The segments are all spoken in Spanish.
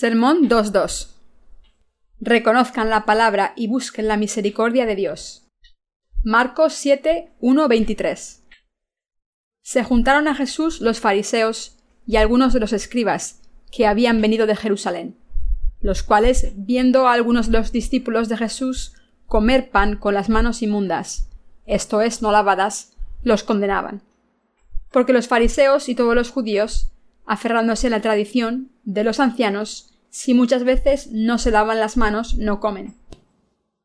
Sermón 2.2. Reconozcan la palabra y busquen la misericordia de Dios. Marcos 7, Se juntaron a Jesús los fariseos y algunos de los escribas que habían venido de Jerusalén, los cuales, viendo a algunos de los discípulos de Jesús comer pan con las manos inmundas, esto es, no lavadas, los condenaban. Porque los fariseos y todos los judíos aferrándose a la tradición de los ancianos, si muchas veces no se lavan las manos, no comen.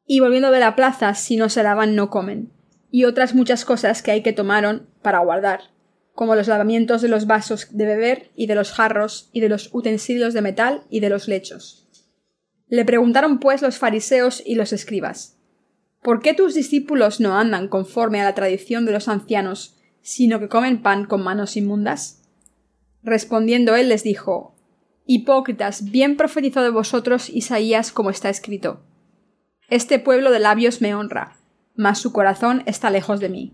Y volviendo de la plaza, si no se lavan, no comen. Y otras muchas cosas que hay que tomaron para guardar, como los lavamientos de los vasos de beber y de los jarros y de los utensilios de metal y de los lechos. Le preguntaron pues los fariseos y los escribas ¿Por qué tus discípulos no andan conforme a la tradición de los ancianos, sino que comen pan con manos inmundas? Respondiendo él les dijo Hipócritas, bien profetizó de vosotros Isaías como está escrito. Este pueblo de labios me honra, mas su corazón está lejos de mí,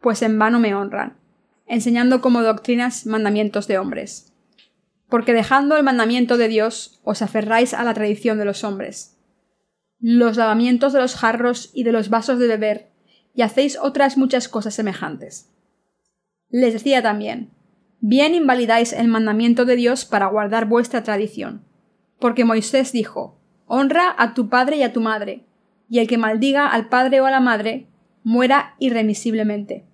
pues en vano me honran, enseñando como doctrinas mandamientos de hombres. Porque dejando el mandamiento de Dios, os aferráis a la tradición de los hombres. Los lavamientos de los jarros y de los vasos de beber, y hacéis otras muchas cosas semejantes. Les decía también, bien invalidáis el mandamiento de Dios para guardar vuestra tradición. Porque Moisés dijo, Honra a tu padre y a tu madre, y el que maldiga al padre o a la madre, muera irremisiblemente.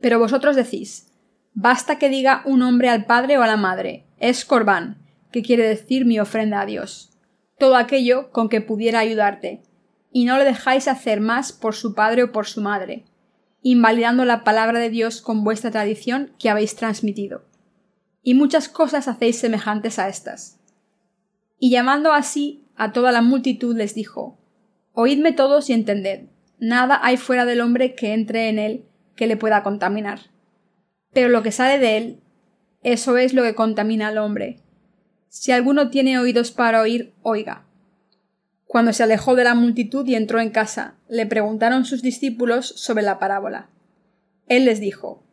Pero vosotros decís, basta que diga un hombre al padre o a la madre, es corbán, que quiere decir mi ofrenda a Dios, todo aquello con que pudiera ayudarte, y no le dejáis hacer más por su padre o por su madre, invalidando la palabra de Dios con vuestra tradición que habéis transmitido. Y muchas cosas hacéis semejantes a estas. Y llamando así a toda la multitud les dijo Oídme todos y entended, nada hay fuera del hombre que entre en él que le pueda contaminar. Pero lo que sale de él, eso es lo que contamina al hombre. Si alguno tiene oídos para oír, oiga. Cuando se alejó de la multitud y entró en casa, le preguntaron sus discípulos sobre la parábola. Él les dijo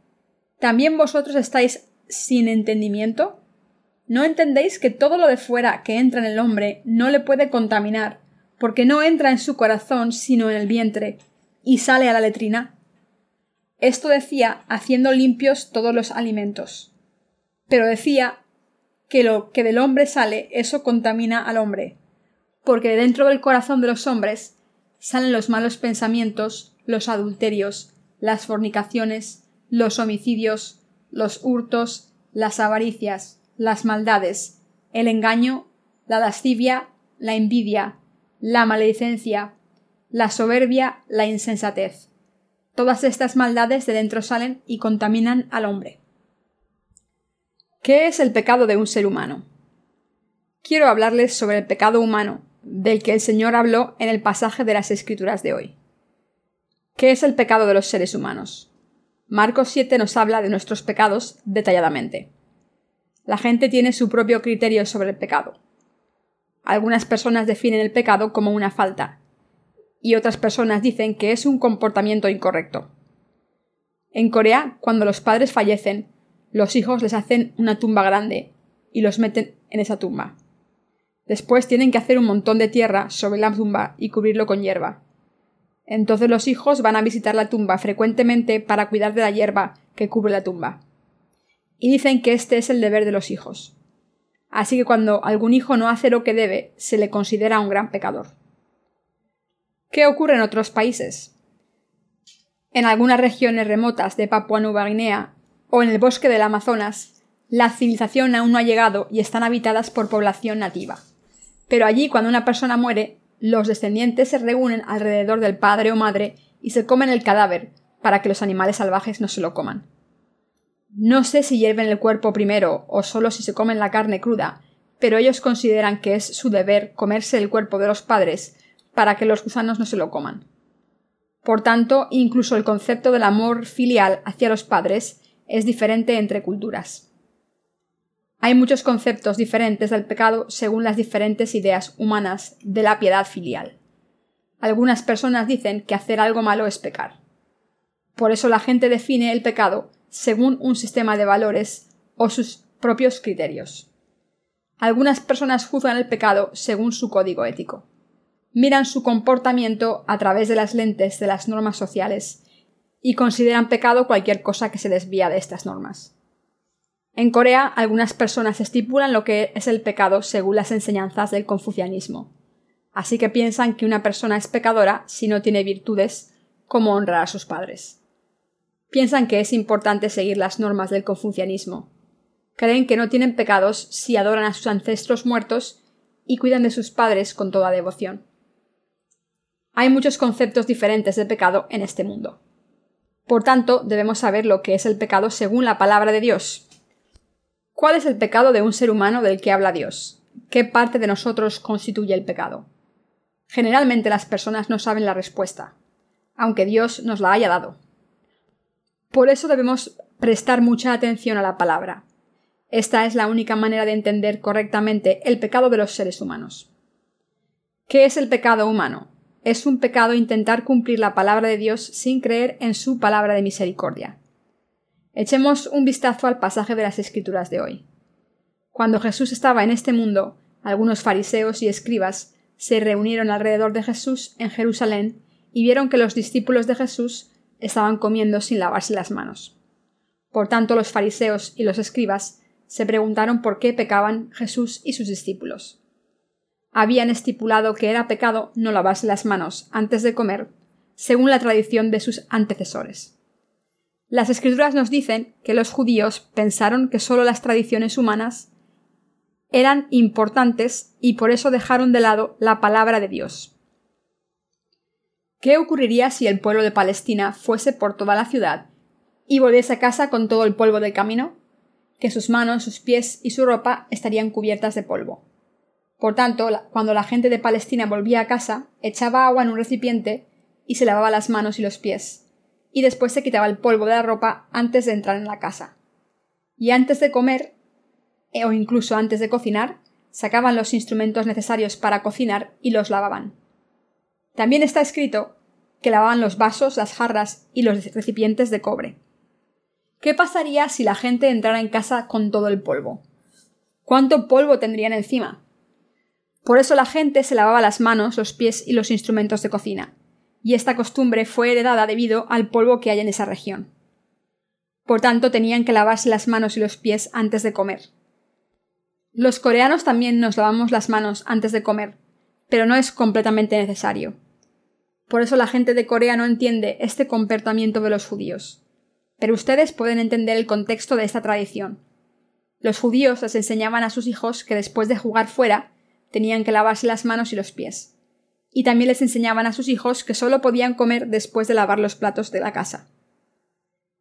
¿También vosotros estáis sin entendimiento? ¿No entendéis que todo lo de fuera que entra en el hombre no le puede contaminar, porque no entra en su corazón sino en el vientre, y sale a la letrina? Esto decía haciendo limpios todos los alimentos. Pero decía que lo que del hombre sale, eso contamina al hombre, porque de dentro del corazón de los hombres salen los malos pensamientos, los adulterios, las fornicaciones, los homicidios, los hurtos, las avaricias, las maldades, el engaño, la lascivia, la envidia, la maledicencia, la soberbia, la insensatez. Todas estas maldades de dentro salen y contaminan al hombre. ¿Qué es el pecado de un ser humano? Quiero hablarles sobre el pecado humano, del que el Señor habló en el pasaje de las Escrituras de hoy. ¿Qué es el pecado de los seres humanos? Marcos 7 nos habla de nuestros pecados detalladamente. La gente tiene su propio criterio sobre el pecado. Algunas personas definen el pecado como una falta, y otras personas dicen que es un comportamiento incorrecto. En Corea, cuando los padres fallecen, los hijos les hacen una tumba grande y los meten en esa tumba. Después tienen que hacer un montón de tierra sobre la tumba y cubrirlo con hierba. Entonces los hijos van a visitar la tumba frecuentemente para cuidar de la hierba que cubre la tumba. Y dicen que este es el deber de los hijos. Así que cuando algún hijo no hace lo que debe, se le considera un gran pecador. ¿Qué ocurre en otros países? En algunas regiones remotas de Papua Nueva Guinea o en el bosque del Amazonas, la civilización aún no ha llegado y están habitadas por población nativa. Pero allí, cuando una persona muere, los descendientes se reúnen alrededor del padre o madre y se comen el cadáver para que los animales salvajes no se lo coman. No sé si hierven el cuerpo primero o solo si se comen la carne cruda, pero ellos consideran que es su deber comerse el cuerpo de los padres para que los gusanos no se lo coman. Por tanto, incluso el concepto del amor filial hacia los padres es diferente entre culturas. Hay muchos conceptos diferentes del pecado según las diferentes ideas humanas de la piedad filial. Algunas personas dicen que hacer algo malo es pecar. Por eso la gente define el pecado según un sistema de valores o sus propios criterios. Algunas personas juzgan el pecado según su código ético. Miran su comportamiento a través de las lentes de las normas sociales y consideran pecado cualquier cosa que se desvía de estas normas. En Corea, algunas personas estipulan lo que es el pecado según las enseñanzas del confucianismo. Así que piensan que una persona es pecadora si no tiene virtudes como honrar a sus padres. Piensan que es importante seguir las normas del confucianismo. Creen que no tienen pecados si adoran a sus ancestros muertos y cuidan de sus padres con toda devoción. Hay muchos conceptos diferentes de pecado en este mundo. Por tanto, debemos saber lo que es el pecado según la palabra de Dios. ¿Cuál es el pecado de un ser humano del que habla Dios? ¿Qué parte de nosotros constituye el pecado? Generalmente las personas no saben la respuesta, aunque Dios nos la haya dado. Por eso debemos prestar mucha atención a la palabra. Esta es la única manera de entender correctamente el pecado de los seres humanos. ¿Qué es el pecado humano? Es un pecado intentar cumplir la palabra de Dios sin creer en su palabra de misericordia. Echemos un vistazo al pasaje de las Escrituras de hoy. Cuando Jesús estaba en este mundo, algunos fariseos y escribas se reunieron alrededor de Jesús en Jerusalén y vieron que los discípulos de Jesús estaban comiendo sin lavarse las manos. Por tanto, los fariseos y los escribas se preguntaron por qué pecaban Jesús y sus discípulos. Habían estipulado que era pecado no lavarse las manos antes de comer, según la tradición de sus antecesores. Las escrituras nos dicen que los judíos pensaron que sólo las tradiciones humanas eran importantes y por eso dejaron de lado la palabra de Dios. ¿Qué ocurriría si el pueblo de Palestina fuese por toda la ciudad y volviese a casa con todo el polvo del camino? Que sus manos, sus pies y su ropa estarían cubiertas de polvo. Por tanto, cuando la gente de Palestina volvía a casa, echaba agua en un recipiente y se lavaba las manos y los pies, y después se quitaba el polvo de la ropa antes de entrar en la casa. Y antes de comer, eh, o incluso antes de cocinar, sacaban los instrumentos necesarios para cocinar y los lavaban. También está escrito que lavaban los vasos, las jarras y los recipientes de cobre. ¿Qué pasaría si la gente entrara en casa con todo el polvo? ¿Cuánto polvo tendrían encima? Por eso la gente se lavaba las manos, los pies y los instrumentos de cocina, y esta costumbre fue heredada debido al polvo que hay en esa región. Por tanto, tenían que lavarse las manos y los pies antes de comer. Los coreanos también nos lavamos las manos antes de comer, pero no es completamente necesario. Por eso la gente de Corea no entiende este comportamiento de los judíos. Pero ustedes pueden entender el contexto de esta tradición. Los judíos les enseñaban a sus hijos que después de jugar fuera tenían que lavarse las manos y los pies. Y también les enseñaban a sus hijos que solo podían comer después de lavar los platos de la casa.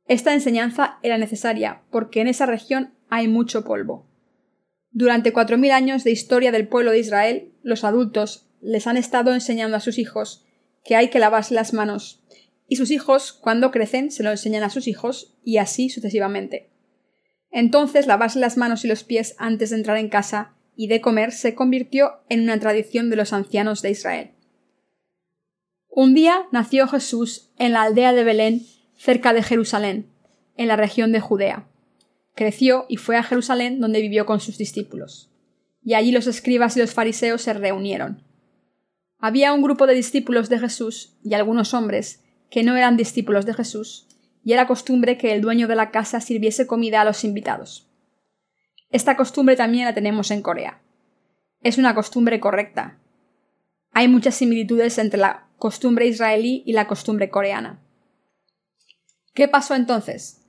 Esta enseñanza era necesaria porque en esa región hay mucho polvo. Durante cuatro mil años de historia del pueblo de Israel, los adultos les han estado enseñando a sus hijos que hay que lavarse las manos, y sus hijos, cuando crecen, se lo enseñan a sus hijos, y así sucesivamente. Entonces lavarse las manos y los pies antes de entrar en casa y de comer se convirtió en una tradición de los ancianos de Israel. Un día nació Jesús en la aldea de Belén, cerca de Jerusalén, en la región de Judea. Creció y fue a Jerusalén donde vivió con sus discípulos. Y allí los escribas y los fariseos se reunieron. Había un grupo de discípulos de Jesús y algunos hombres que no eran discípulos de Jesús, y era costumbre que el dueño de la casa sirviese comida a los invitados. Esta costumbre también la tenemos en Corea. Es una costumbre correcta. Hay muchas similitudes entre la costumbre israelí y la costumbre coreana. ¿Qué pasó entonces?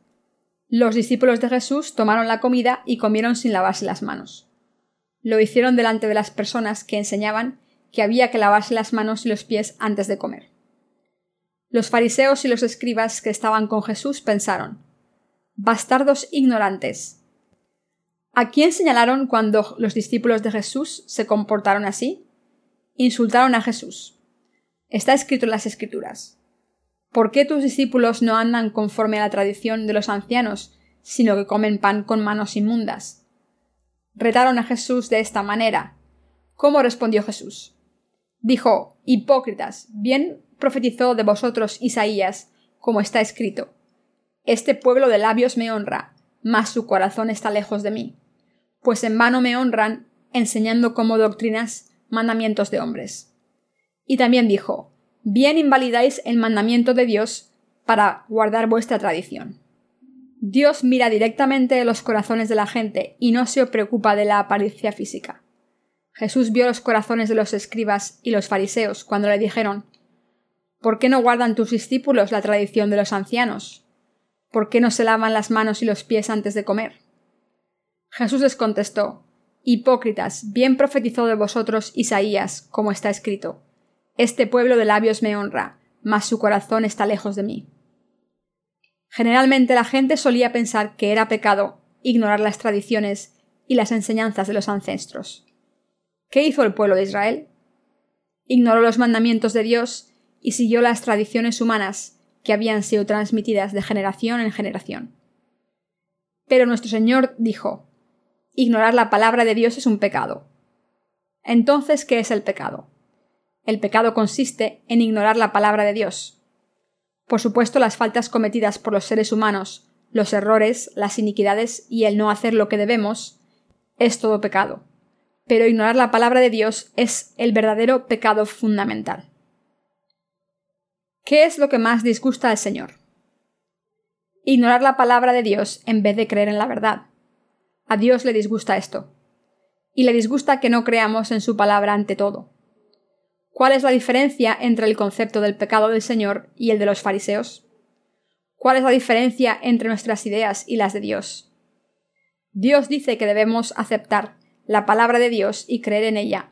Los discípulos de Jesús tomaron la comida y comieron sin lavarse las manos. Lo hicieron delante de las personas que enseñaban que había que lavarse las manos y los pies antes de comer. Los fariseos y los escribas que estaban con Jesús pensaron Bastardos ignorantes. ¿A quién señalaron cuando los discípulos de Jesús se comportaron así? Insultaron a Jesús. Está escrito en las Escrituras. ¿Por qué tus discípulos no andan conforme a la tradición de los ancianos, sino que comen pan con manos inmundas? Retaron a Jesús de esta manera. ¿Cómo respondió Jesús? Dijo, Hipócritas, bien profetizó de vosotros Isaías, como está escrito. Este pueblo de labios me honra, mas su corazón está lejos de mí. Pues en vano me honran, enseñando como doctrinas mandamientos de hombres. Y también dijo, Bien invalidáis el mandamiento de Dios para guardar vuestra tradición. Dios mira directamente los corazones de la gente y no se preocupa de la apariencia física. Jesús vio los corazones de los escribas y los fariseos cuando le dijeron ¿Por qué no guardan tus discípulos la tradición de los ancianos? ¿Por qué no se lavan las manos y los pies antes de comer? Jesús les contestó Hipócritas, bien profetizó de vosotros Isaías, como está escrito Este pueblo de labios me honra, mas su corazón está lejos de mí. Generalmente la gente solía pensar que era pecado ignorar las tradiciones y las enseñanzas de los ancestros. ¿Qué hizo el pueblo de Israel? Ignoró los mandamientos de Dios y siguió las tradiciones humanas que habían sido transmitidas de generación en generación. Pero nuestro Señor dijo Ignorar la palabra de Dios es un pecado. Entonces, ¿qué es el pecado? El pecado consiste en ignorar la palabra de Dios, por supuesto, las faltas cometidas por los seres humanos, los errores, las iniquidades y el no hacer lo que debemos, es todo pecado. Pero ignorar la palabra de Dios es el verdadero pecado fundamental. ¿Qué es lo que más disgusta al Señor? Ignorar la palabra de Dios en vez de creer en la verdad. A Dios le disgusta esto. Y le disgusta que no creamos en su palabra ante todo. ¿Cuál es la diferencia entre el concepto del pecado del Señor y el de los fariseos? ¿Cuál es la diferencia entre nuestras ideas y las de Dios? Dios dice que debemos aceptar la palabra de Dios y creer en ella,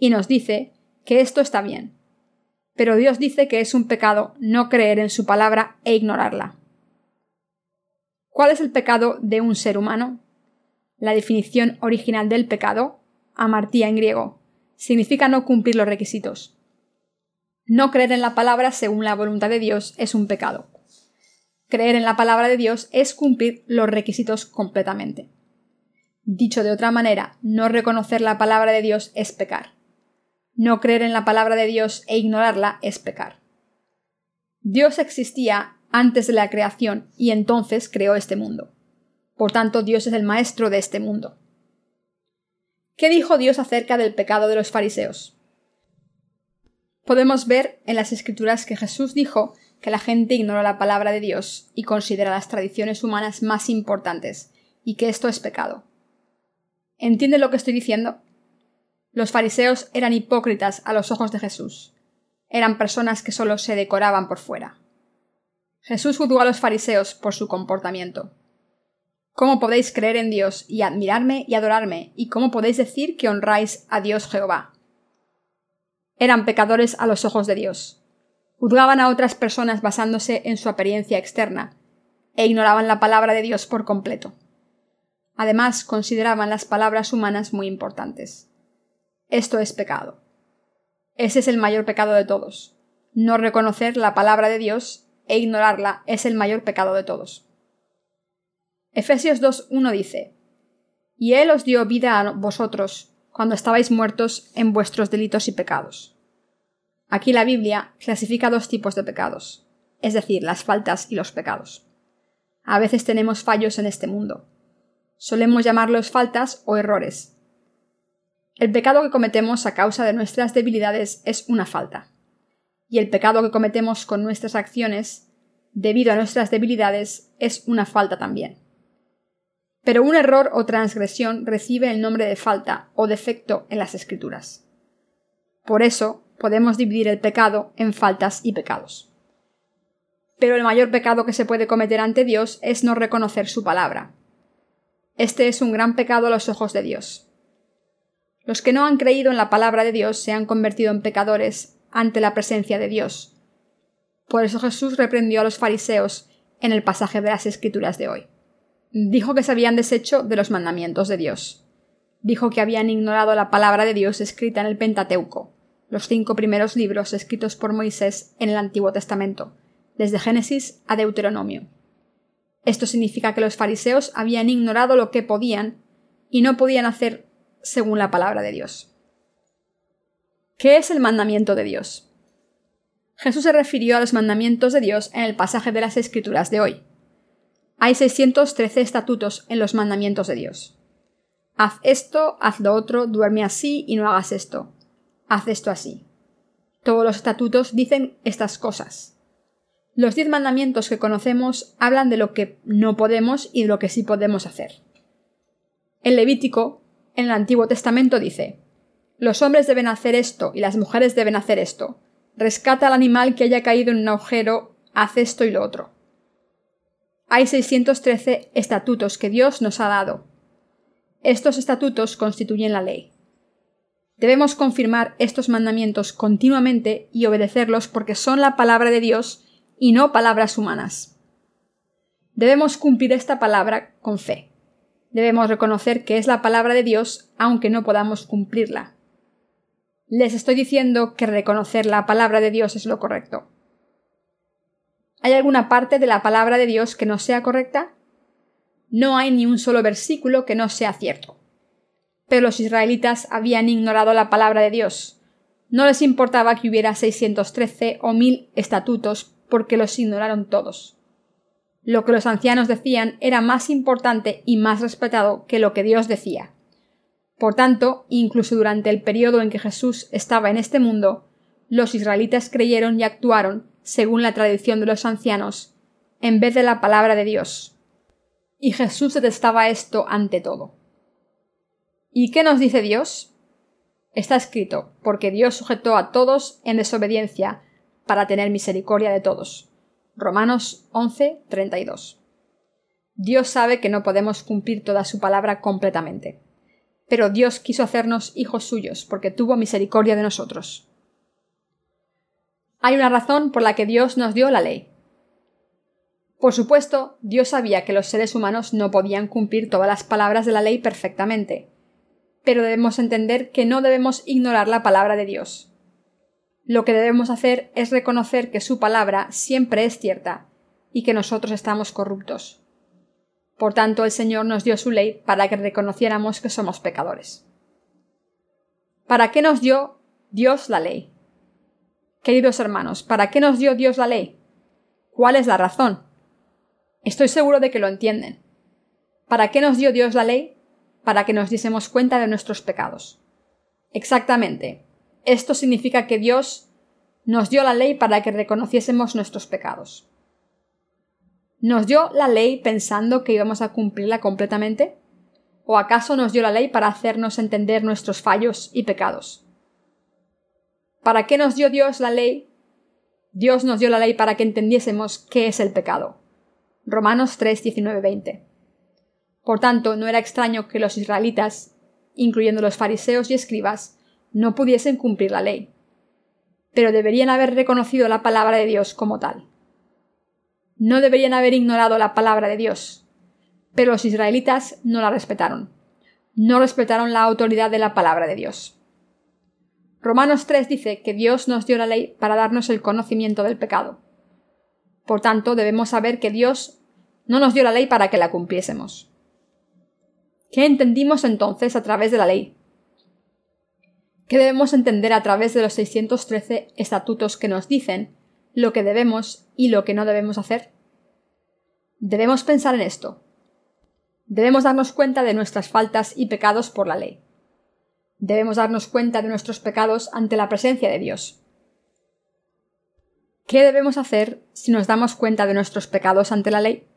y nos dice que esto está bien. Pero Dios dice que es un pecado no creer en su palabra e ignorarla. ¿Cuál es el pecado de un ser humano? La definición original del pecado, amartía en griego, significa no cumplir los requisitos. No creer en la palabra según la voluntad de Dios es un pecado. Creer en la palabra de Dios es cumplir los requisitos completamente. Dicho de otra manera, no reconocer la palabra de Dios es pecar. No creer en la palabra de Dios e ignorarla es pecar. Dios existía antes de la creación y entonces creó este mundo. Por tanto, Dios es el maestro de este mundo. ¿Qué dijo Dios acerca del pecado de los fariseos? Podemos ver en las escrituras que Jesús dijo que la gente ignora la palabra de Dios y considera las tradiciones humanas más importantes, y que esto es pecado. ¿Entiende lo que estoy diciendo? Los fariseos eran hipócritas a los ojos de Jesús. Eran personas que solo se decoraban por fuera. Jesús juzgó a los fariseos por su comportamiento. ¿Cómo podéis creer en Dios y admirarme y adorarme? ¿Y cómo podéis decir que honráis a Dios Jehová? Eran pecadores a los ojos de Dios. Juzgaban a otras personas basándose en su apariencia externa, e ignoraban la palabra de Dios por completo. Además, consideraban las palabras humanas muy importantes. Esto es pecado. Ese es el mayor pecado de todos. No reconocer la palabra de Dios e ignorarla es el mayor pecado de todos. Efesios 2.1 dice, Y Él os dio vida a vosotros cuando estabais muertos en vuestros delitos y pecados. Aquí la Biblia clasifica dos tipos de pecados, es decir, las faltas y los pecados. A veces tenemos fallos en este mundo. Solemos llamarlos faltas o errores. El pecado que cometemos a causa de nuestras debilidades es una falta. Y el pecado que cometemos con nuestras acciones, debido a nuestras debilidades, es una falta también. Pero un error o transgresión recibe el nombre de falta o defecto en las escrituras. Por eso podemos dividir el pecado en faltas y pecados. Pero el mayor pecado que se puede cometer ante Dios es no reconocer su palabra. Este es un gran pecado a los ojos de Dios. Los que no han creído en la palabra de Dios se han convertido en pecadores ante la presencia de Dios. Por eso Jesús reprendió a los fariseos en el pasaje de las Escrituras de hoy dijo que se habían deshecho de los mandamientos de Dios. Dijo que habían ignorado la palabra de Dios escrita en el Pentateuco, los cinco primeros libros escritos por Moisés en el Antiguo Testamento, desde Génesis a Deuteronomio. Esto significa que los fariseos habían ignorado lo que podían y no podían hacer según la palabra de Dios. ¿Qué es el mandamiento de Dios? Jesús se refirió a los mandamientos de Dios en el pasaje de las Escrituras de hoy. Hay 613 estatutos en los mandamientos de Dios. Haz esto, haz lo otro, duerme así y no hagas esto. Haz esto así. Todos los estatutos dicen estas cosas. Los diez mandamientos que conocemos hablan de lo que no podemos y de lo que sí podemos hacer. El Levítico, en el Antiguo Testamento, dice Los hombres deben hacer esto y las mujeres deben hacer esto. Rescata al animal que haya caído en un agujero, haz esto y lo otro. Hay 613 estatutos que Dios nos ha dado. Estos estatutos constituyen la ley. Debemos confirmar estos mandamientos continuamente y obedecerlos porque son la palabra de Dios y no palabras humanas. Debemos cumplir esta palabra con fe. Debemos reconocer que es la palabra de Dios aunque no podamos cumplirla. Les estoy diciendo que reconocer la palabra de Dios es lo correcto. ¿Hay alguna parte de la palabra de Dios que no sea correcta? No hay ni un solo versículo que no sea cierto. Pero los israelitas habían ignorado la palabra de Dios. No les importaba que hubiera 613 o mil estatutos porque los ignoraron todos. Lo que los ancianos decían era más importante y más respetado que lo que Dios decía. Por tanto, incluso durante el periodo en que Jesús estaba en este mundo, los israelitas creyeron y actuaron según la tradición de los ancianos, en vez de la palabra de Dios. Y Jesús detestaba esto ante todo. ¿Y qué nos dice Dios? Está escrito, porque Dios sujetó a todos en desobediencia, para tener misericordia de todos. Romanos 11, 32. Dios sabe que no podemos cumplir toda su palabra completamente. Pero Dios quiso hacernos hijos suyos, porque tuvo misericordia de nosotros. Hay una razón por la que Dios nos dio la ley. Por supuesto, Dios sabía que los seres humanos no podían cumplir todas las palabras de la ley perfectamente, pero debemos entender que no debemos ignorar la palabra de Dios. Lo que debemos hacer es reconocer que su palabra siempre es cierta y que nosotros estamos corruptos. Por tanto, el Señor nos dio su ley para que reconociéramos que somos pecadores. ¿Para qué nos dio Dios la ley? Queridos hermanos, ¿para qué nos dio Dios la ley? ¿Cuál es la razón? Estoy seguro de que lo entienden. ¿Para qué nos dio Dios la ley? Para que nos diésemos cuenta de nuestros pecados. Exactamente. Esto significa que Dios nos dio la ley para que reconociésemos nuestros pecados. ¿Nos dio la ley pensando que íbamos a cumplirla completamente? ¿O acaso nos dio la ley para hacernos entender nuestros fallos y pecados? ¿Para qué nos dio Dios la ley? Dios nos dio la ley para que entendiésemos qué es el pecado. Romanos 3, 19, 20. Por tanto, no era extraño que los israelitas, incluyendo los fariseos y escribas, no pudiesen cumplir la ley. Pero deberían haber reconocido la palabra de Dios como tal. No deberían haber ignorado la palabra de Dios. Pero los israelitas no la respetaron. No respetaron la autoridad de la palabra de Dios. Romanos 3 dice que Dios nos dio la ley para darnos el conocimiento del pecado. Por tanto, debemos saber que Dios no nos dio la ley para que la cumpliésemos. ¿Qué entendimos entonces a través de la ley? ¿Qué debemos entender a través de los 613 estatutos que nos dicen lo que debemos y lo que no debemos hacer? Debemos pensar en esto. Debemos darnos cuenta de nuestras faltas y pecados por la ley debemos darnos cuenta de nuestros pecados ante la presencia de Dios. ¿Qué debemos hacer si nos damos cuenta de nuestros pecados ante la ley?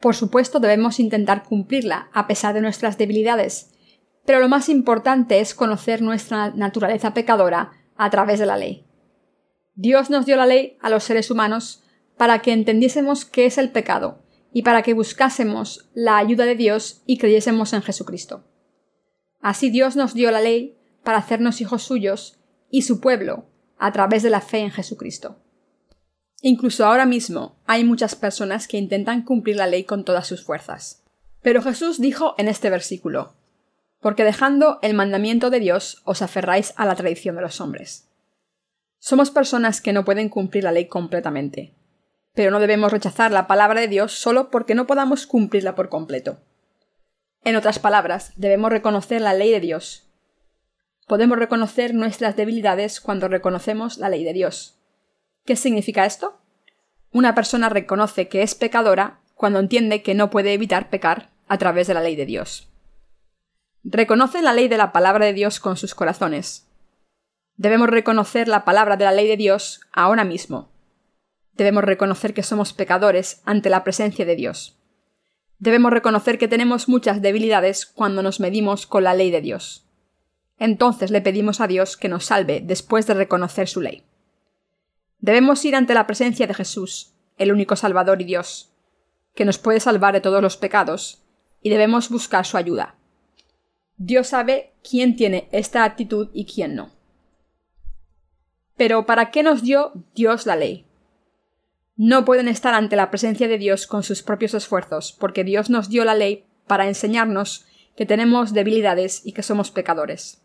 Por supuesto debemos intentar cumplirla a pesar de nuestras debilidades, pero lo más importante es conocer nuestra naturaleza pecadora a través de la ley. Dios nos dio la ley a los seres humanos para que entendiésemos qué es el pecado y para que buscásemos la ayuda de Dios y creyésemos en Jesucristo. Así Dios nos dio la ley para hacernos hijos suyos y su pueblo a través de la fe en Jesucristo. Incluso ahora mismo hay muchas personas que intentan cumplir la ley con todas sus fuerzas. Pero Jesús dijo en este versículo, porque dejando el mandamiento de Dios os aferráis a la tradición de los hombres. Somos personas que no pueden cumplir la ley completamente, pero no debemos rechazar la palabra de Dios solo porque no podamos cumplirla por completo. En otras palabras, debemos reconocer la ley de Dios. Podemos reconocer nuestras debilidades cuando reconocemos la ley de Dios. ¿Qué significa esto? Una persona reconoce que es pecadora cuando entiende que no puede evitar pecar a través de la ley de Dios. reconocen la ley de la palabra de Dios con sus corazones. Debemos reconocer la palabra de la ley de Dios ahora mismo. Debemos reconocer que somos pecadores ante la presencia de Dios. Debemos reconocer que tenemos muchas debilidades cuando nos medimos con la ley de Dios. Entonces le pedimos a Dios que nos salve después de reconocer su ley. Debemos ir ante la presencia de Jesús, el único Salvador y Dios, que nos puede salvar de todos los pecados, y debemos buscar su ayuda. Dios sabe quién tiene esta actitud y quién no. Pero ¿para qué nos dio Dios la ley? No pueden estar ante la presencia de Dios con sus propios esfuerzos, porque Dios nos dio la ley para enseñarnos que tenemos debilidades y que somos pecadores.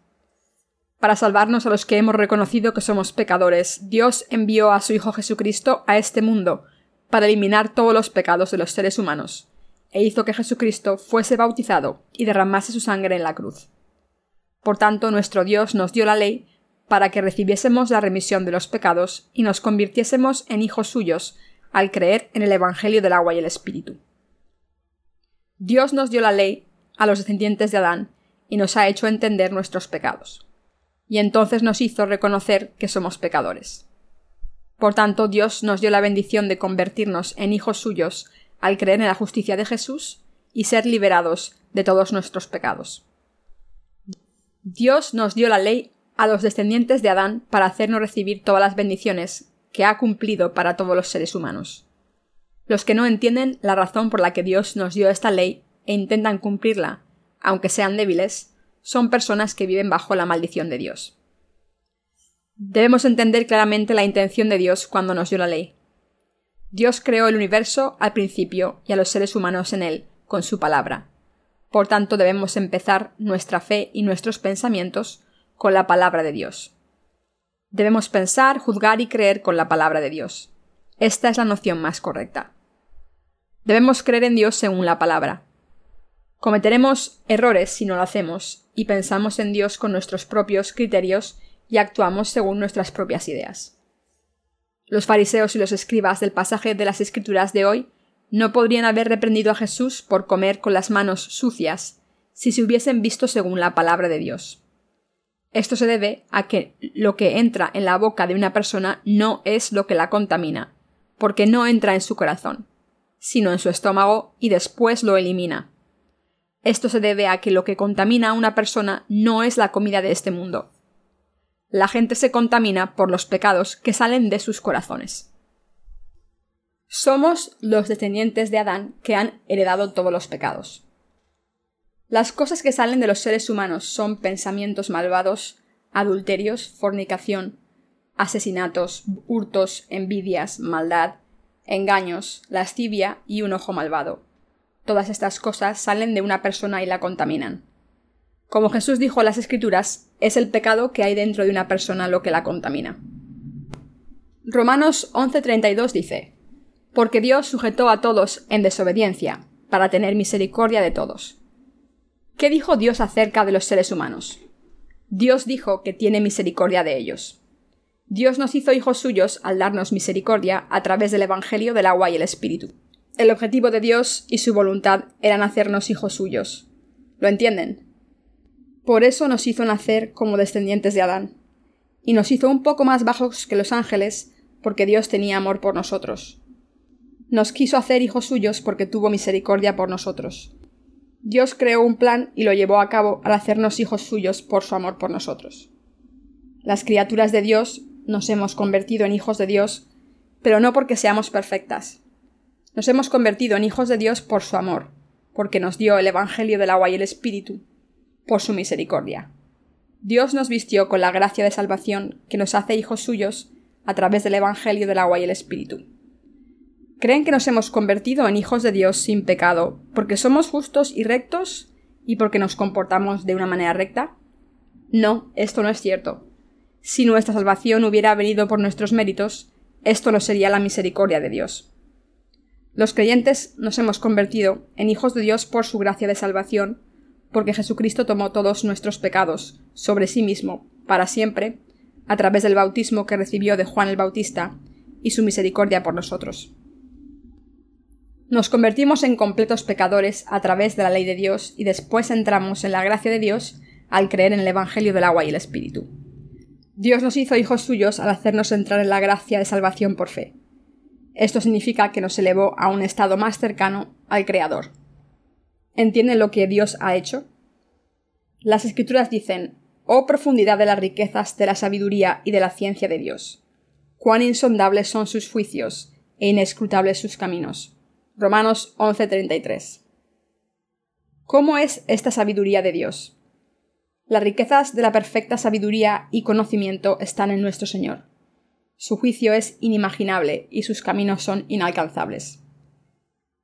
Para salvarnos a los que hemos reconocido que somos pecadores, Dios envió a su Hijo Jesucristo a este mundo para eliminar todos los pecados de los seres humanos, e hizo que Jesucristo fuese bautizado y derramase su sangre en la cruz. Por tanto, nuestro Dios nos dio la ley para que recibiésemos la remisión de los pecados y nos convirtiésemos en hijos suyos al creer en el Evangelio del agua y el Espíritu. Dios nos dio la ley a los descendientes de Adán y nos ha hecho entender nuestros pecados. Y entonces nos hizo reconocer que somos pecadores. Por tanto, Dios nos dio la bendición de convertirnos en hijos suyos al creer en la justicia de Jesús y ser liberados de todos nuestros pecados. Dios nos dio la ley a los descendientes de Adán para hacernos recibir todas las bendiciones que ha cumplido para todos los seres humanos. Los que no entienden la razón por la que Dios nos dio esta ley e intentan cumplirla, aunque sean débiles, son personas que viven bajo la maldición de Dios. Debemos entender claramente la intención de Dios cuando nos dio la ley. Dios creó el universo al principio y a los seres humanos en él, con su palabra. Por tanto, debemos empezar nuestra fe y nuestros pensamientos con la palabra de Dios. Debemos pensar, juzgar y creer con la palabra de Dios. Esta es la noción más correcta. Debemos creer en Dios según la palabra. Cometeremos errores si no lo hacemos y pensamos en Dios con nuestros propios criterios y actuamos según nuestras propias ideas. Los fariseos y los escribas del pasaje de las Escrituras de hoy no podrían haber reprendido a Jesús por comer con las manos sucias si se hubiesen visto según la palabra de Dios. Esto se debe a que lo que entra en la boca de una persona no es lo que la contamina, porque no entra en su corazón, sino en su estómago y después lo elimina. Esto se debe a que lo que contamina a una persona no es la comida de este mundo, la gente se contamina por los pecados que salen de sus corazones. Somos los descendientes de Adán que han heredado todos los pecados. Las cosas que salen de los seres humanos son pensamientos malvados, adulterios, fornicación, asesinatos, hurtos, envidias, maldad, engaños, lascivia y un ojo malvado. Todas estas cosas salen de una persona y la contaminan. Como Jesús dijo en las Escrituras, es el pecado que hay dentro de una persona lo que la contamina. Romanos 11:32 dice, Porque Dios sujetó a todos en desobediencia, para tener misericordia de todos. ¿Qué dijo Dios acerca de los seres humanos? Dios dijo que tiene misericordia de ellos. Dios nos hizo hijos suyos al darnos misericordia a través del Evangelio del agua y el Espíritu. El objetivo de Dios y su voluntad eran hacernos hijos suyos. ¿Lo entienden? Por eso nos hizo nacer como descendientes de Adán, y nos hizo un poco más bajos que los ángeles, porque Dios tenía amor por nosotros. Nos quiso hacer hijos suyos porque tuvo misericordia por nosotros. Dios creó un plan y lo llevó a cabo al hacernos hijos suyos por su amor por nosotros. Las criaturas de Dios nos hemos convertido en hijos de Dios, pero no porque seamos perfectas. Nos hemos convertido en hijos de Dios por su amor, porque nos dio el Evangelio del agua y el Espíritu, por su misericordia. Dios nos vistió con la gracia de salvación que nos hace hijos suyos a través del Evangelio del agua y el Espíritu. ¿Creen que nos hemos convertido en hijos de Dios sin pecado porque somos justos y rectos y porque nos comportamos de una manera recta? No, esto no es cierto. Si nuestra salvación hubiera venido por nuestros méritos, esto no sería la misericordia de Dios. Los creyentes nos hemos convertido en hijos de Dios por su gracia de salvación porque Jesucristo tomó todos nuestros pecados sobre sí mismo, para siempre, a través del bautismo que recibió de Juan el Bautista y su misericordia por nosotros. Nos convertimos en completos pecadores a través de la ley de Dios y después entramos en la gracia de Dios al creer en el Evangelio del agua y el Espíritu. Dios nos hizo hijos suyos al hacernos entrar en la gracia de salvación por fe. Esto significa que nos elevó a un estado más cercano al Creador. ¿Entienden lo que Dios ha hecho? Las Escrituras dicen, Oh profundidad de las riquezas de la sabiduría y de la ciencia de Dios. Cuán insondables son sus juicios e inescrutables sus caminos. Romanos 11:33. ¿Cómo es esta sabiduría de Dios? Las riquezas de la perfecta sabiduría y conocimiento están en nuestro Señor. Su juicio es inimaginable y sus caminos son inalcanzables.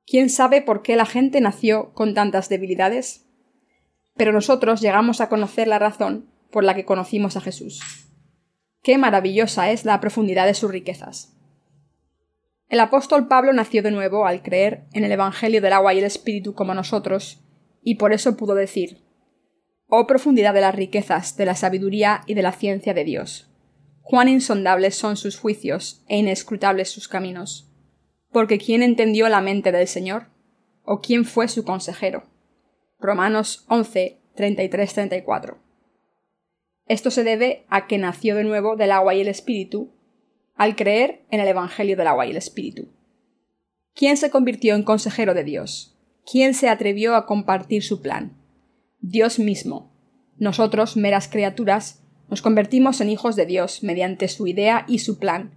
¿Quién sabe por qué la gente nació con tantas debilidades? Pero nosotros llegamos a conocer la razón por la que conocimos a Jesús. Qué maravillosa es la profundidad de sus riquezas. El apóstol Pablo nació de nuevo al creer en el Evangelio del agua y el Espíritu como nosotros, y por eso pudo decir Oh profundidad de las riquezas, de la sabiduría y de la ciencia de Dios. Cuán insondables son sus juicios e inescrutables sus caminos. Porque ¿quién entendió la mente del Señor? ¿O quién fue su consejero? Romanos 11, 33-34. Esto se debe a que nació de nuevo del agua y el Espíritu al creer en el Evangelio del agua y el Espíritu. ¿Quién se convirtió en consejero de Dios? ¿Quién se atrevió a compartir su plan? Dios mismo. Nosotros, meras criaturas, nos convertimos en hijos de Dios mediante su idea y su plan,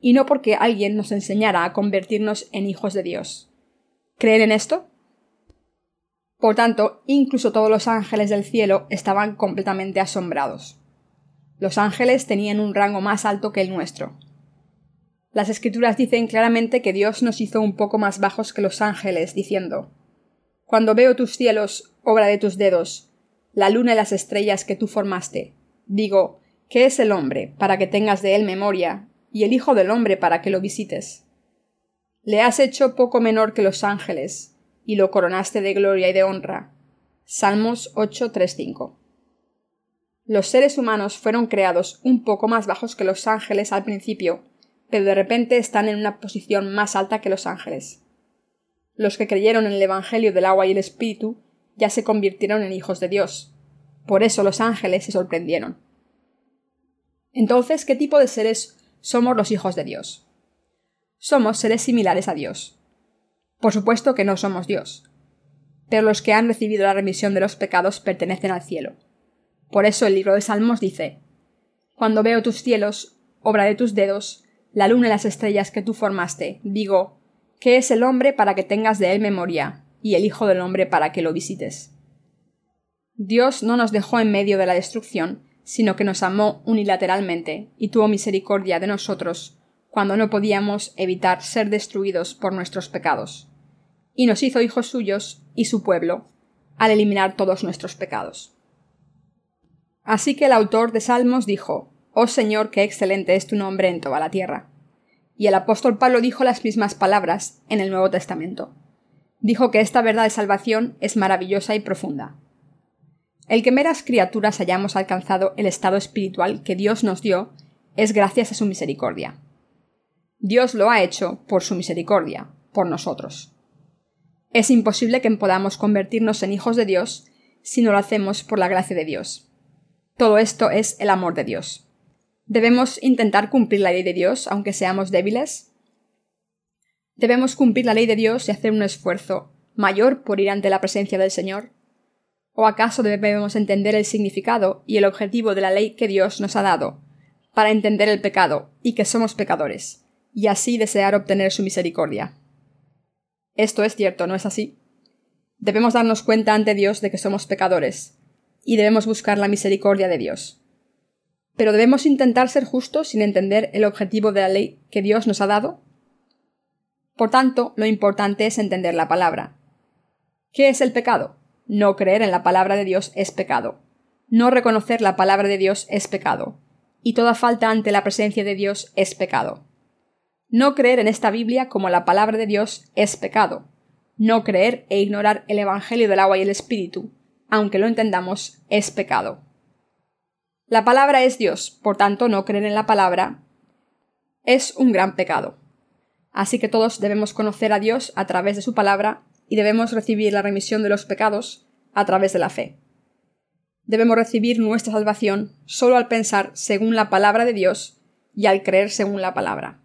y no porque alguien nos enseñara a convertirnos en hijos de Dios. ¿Creen en esto? Por tanto, incluso todos los ángeles del cielo estaban completamente asombrados. Los ángeles tenían un rango más alto que el nuestro. Las escrituras dicen claramente que Dios nos hizo un poco más bajos que los ángeles, diciendo Cuando veo tus cielos, obra de tus dedos, la luna y las estrellas que tú formaste. Digo, ¿qué es el hombre para que tengas de él memoria, y el Hijo del hombre para que lo visites? Le has hecho poco menor que los ángeles, y lo coronaste de gloria y de honra. Salmos 8.3.5. Los seres humanos fueron creados un poco más bajos que los ángeles al principio, pero de repente están en una posición más alta que los ángeles. Los que creyeron en el Evangelio del agua y el Espíritu ya se convirtieron en hijos de Dios. Por eso los ángeles se sorprendieron. Entonces, ¿qué tipo de seres somos los hijos de Dios? Somos seres similares a Dios. Por supuesto que no somos Dios. Pero los que han recibido la remisión de los pecados pertenecen al cielo. Por eso el libro de Salmos dice Cuando veo tus cielos, obra de tus dedos, la luna y las estrellas que tú formaste, digo, ¿qué es el hombre para que tengas de él memoria, y el Hijo del Hombre para que lo visites. Dios no nos dejó en medio de la destrucción, sino que nos amó unilateralmente y tuvo misericordia de nosotros cuando no podíamos evitar ser destruidos por nuestros pecados. Y nos hizo hijos suyos y su pueblo, al eliminar todos nuestros pecados. Así que el autor de Salmos dijo, Oh Señor, qué excelente es tu nombre en toda la tierra. Y el apóstol Pablo dijo las mismas palabras en el Nuevo Testamento dijo que esta verdad de salvación es maravillosa y profunda. El que meras criaturas hayamos alcanzado el estado espiritual que Dios nos dio es gracias a su misericordia. Dios lo ha hecho por su misericordia, por nosotros. Es imposible que podamos convertirnos en hijos de Dios si no lo hacemos por la gracia de Dios. Todo esto es el amor de Dios. ¿Debemos intentar cumplir la ley de Dios aunque seamos débiles? ¿Debemos cumplir la ley de Dios y hacer un esfuerzo mayor por ir ante la presencia del Señor? ¿O acaso debemos entender el significado y el objetivo de la ley que Dios nos ha dado, para entender el pecado y que somos pecadores, y así desear obtener su misericordia? Esto es cierto, ¿no es así? Debemos darnos cuenta ante Dios de que somos pecadores, y debemos buscar la misericordia de Dios. Pero debemos intentar ser justos sin entender el objetivo de la ley que Dios nos ha dado por tanto, lo importante es entender la palabra. ¿Qué es el pecado? No creer en la palabra de Dios es pecado. No reconocer la palabra de Dios es pecado. Y toda falta ante la presencia de Dios es pecado. No creer en esta Biblia como la palabra de Dios es pecado. No creer e ignorar el Evangelio del agua y el Espíritu, aunque lo entendamos, es pecado. La palabra es Dios, por tanto no creer en la palabra es un gran pecado. Así que todos debemos conocer a Dios a través de su palabra y debemos recibir la remisión de los pecados a través de la fe. Debemos recibir nuestra salvación solo al pensar según la palabra de Dios y al creer según la palabra.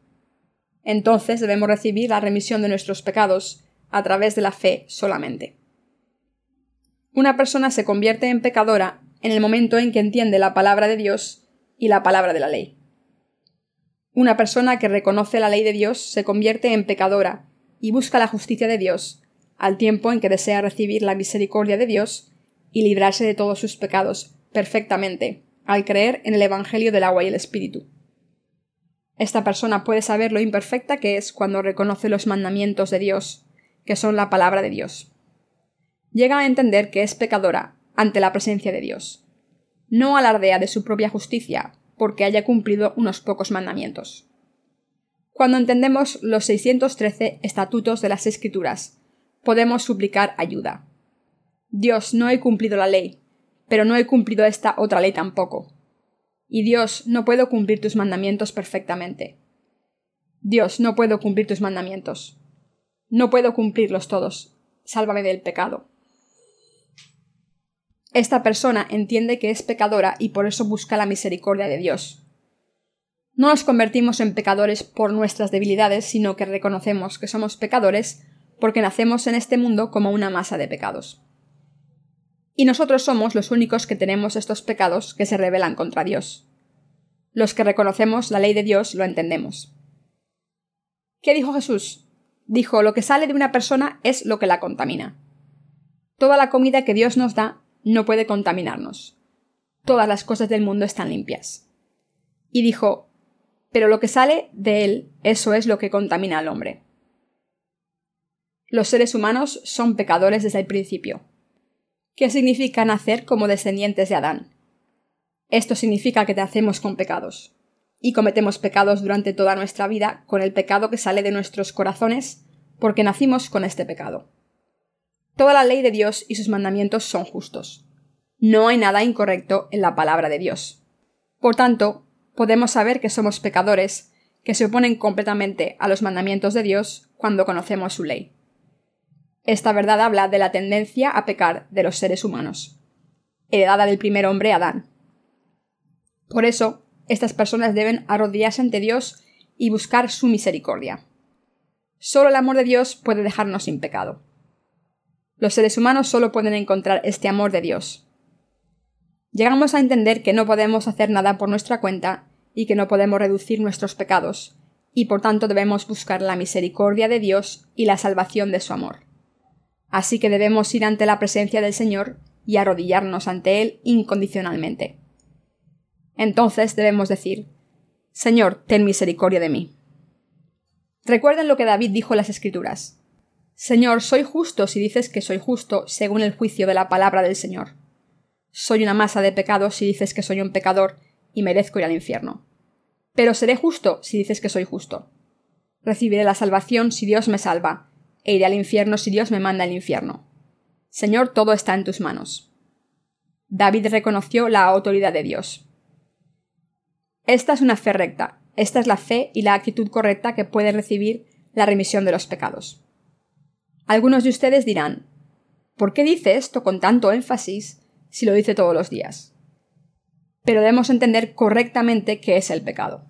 Entonces debemos recibir la remisión de nuestros pecados a través de la fe solamente. Una persona se convierte en pecadora en el momento en que entiende la palabra de Dios y la palabra de la ley. Una persona que reconoce la ley de Dios se convierte en pecadora y busca la justicia de Dios, al tiempo en que desea recibir la misericordia de Dios y librarse de todos sus pecados perfectamente, al creer en el Evangelio del agua y el Espíritu. Esta persona puede saber lo imperfecta que es cuando reconoce los mandamientos de Dios, que son la palabra de Dios. Llega a entender que es pecadora ante la presencia de Dios. No alardea de su propia justicia, porque haya cumplido unos pocos mandamientos. Cuando entendemos los 613 estatutos de las Escrituras, podemos suplicar ayuda. Dios, no he cumplido la ley, pero no he cumplido esta otra ley tampoco. Y Dios, no puedo cumplir tus mandamientos perfectamente. Dios, no puedo cumplir tus mandamientos. No puedo cumplirlos todos. Sálvame del pecado. Esta persona entiende que es pecadora y por eso busca la misericordia de Dios. No nos convertimos en pecadores por nuestras debilidades, sino que reconocemos que somos pecadores porque nacemos en este mundo como una masa de pecados. Y nosotros somos los únicos que tenemos estos pecados que se rebelan contra Dios. Los que reconocemos la ley de Dios lo entendemos. ¿Qué dijo Jesús? Dijo, lo que sale de una persona es lo que la contamina. Toda la comida que Dios nos da no puede contaminarnos. Todas las cosas del mundo están limpias. Y dijo, pero lo que sale de él, eso es lo que contamina al hombre. Los seres humanos son pecadores desde el principio. ¿Qué significa nacer como descendientes de Adán? Esto significa que nacemos con pecados. Y cometemos pecados durante toda nuestra vida con el pecado que sale de nuestros corazones porque nacimos con este pecado. Toda la ley de Dios y sus mandamientos son justos. No hay nada incorrecto en la palabra de Dios. Por tanto, podemos saber que somos pecadores que se oponen completamente a los mandamientos de Dios cuando conocemos su ley. Esta verdad habla de la tendencia a pecar de los seres humanos, heredada del primer hombre Adán. Por eso, estas personas deben arrodillarse ante Dios y buscar su misericordia. Solo el amor de Dios puede dejarnos sin pecado. Los seres humanos solo pueden encontrar este amor de Dios. Llegamos a entender que no podemos hacer nada por nuestra cuenta y que no podemos reducir nuestros pecados, y por tanto debemos buscar la misericordia de Dios y la salvación de su amor. Así que debemos ir ante la presencia del Señor y arrodillarnos ante Él incondicionalmente. Entonces debemos decir, Señor, ten misericordia de mí. Recuerden lo que David dijo en las Escrituras. Señor, soy justo si dices que soy justo según el juicio de la palabra del Señor. Soy una masa de pecados si dices que soy un pecador y merezco ir al infierno. Pero seré justo si dices que soy justo. Recibiré la salvación si Dios me salva, e iré al infierno si Dios me manda al infierno. Señor, todo está en tus manos. David reconoció la autoridad de Dios. Esta es una fe recta, esta es la fe y la actitud correcta que puede recibir la remisión de los pecados. Algunos de ustedes dirán, ¿por qué dice esto con tanto énfasis si lo dice todos los días? Pero debemos entender correctamente qué es el pecado.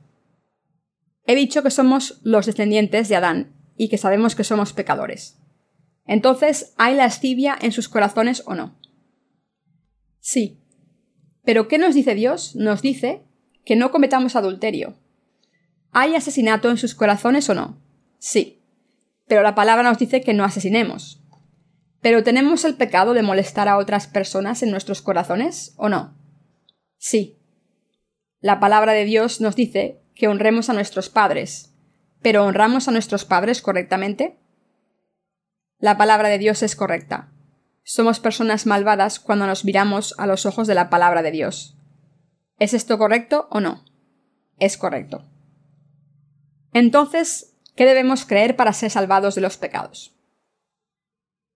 He dicho que somos los descendientes de Adán y que sabemos que somos pecadores. Entonces, ¿hay lascivia en sus corazones o no? Sí. Pero ¿qué nos dice Dios? Nos dice que no cometamos adulterio. ¿Hay asesinato en sus corazones o no? Sí pero la palabra nos dice que no asesinemos. ¿Pero tenemos el pecado de molestar a otras personas en nuestros corazones o no? Sí. La palabra de Dios nos dice que honremos a nuestros padres, pero ¿honramos a nuestros padres correctamente? La palabra de Dios es correcta. Somos personas malvadas cuando nos miramos a los ojos de la palabra de Dios. ¿Es esto correcto o no? Es correcto. Entonces, ¿Qué debemos creer para ser salvados de los pecados?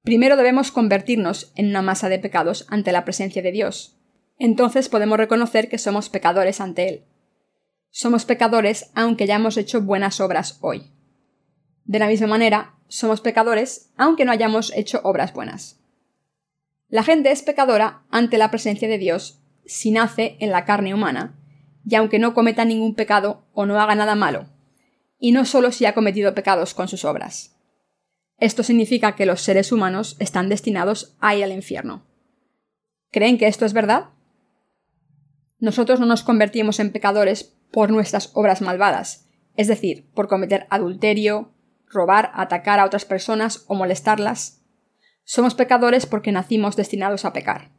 Primero debemos convertirnos en una masa de pecados ante la presencia de Dios. Entonces podemos reconocer que somos pecadores ante Él. Somos pecadores aunque hayamos hecho buenas obras hoy. De la misma manera, somos pecadores aunque no hayamos hecho obras buenas. La gente es pecadora ante la presencia de Dios si nace en la carne humana, y aunque no cometa ningún pecado o no haga nada malo, y no solo si ha cometido pecados con sus obras. Esto significa que los seres humanos están destinados a ir al infierno. ¿Creen que esto es verdad? Nosotros no nos convertimos en pecadores por nuestras obras malvadas, es decir, por cometer adulterio, robar, atacar a otras personas o molestarlas. Somos pecadores porque nacimos destinados a pecar.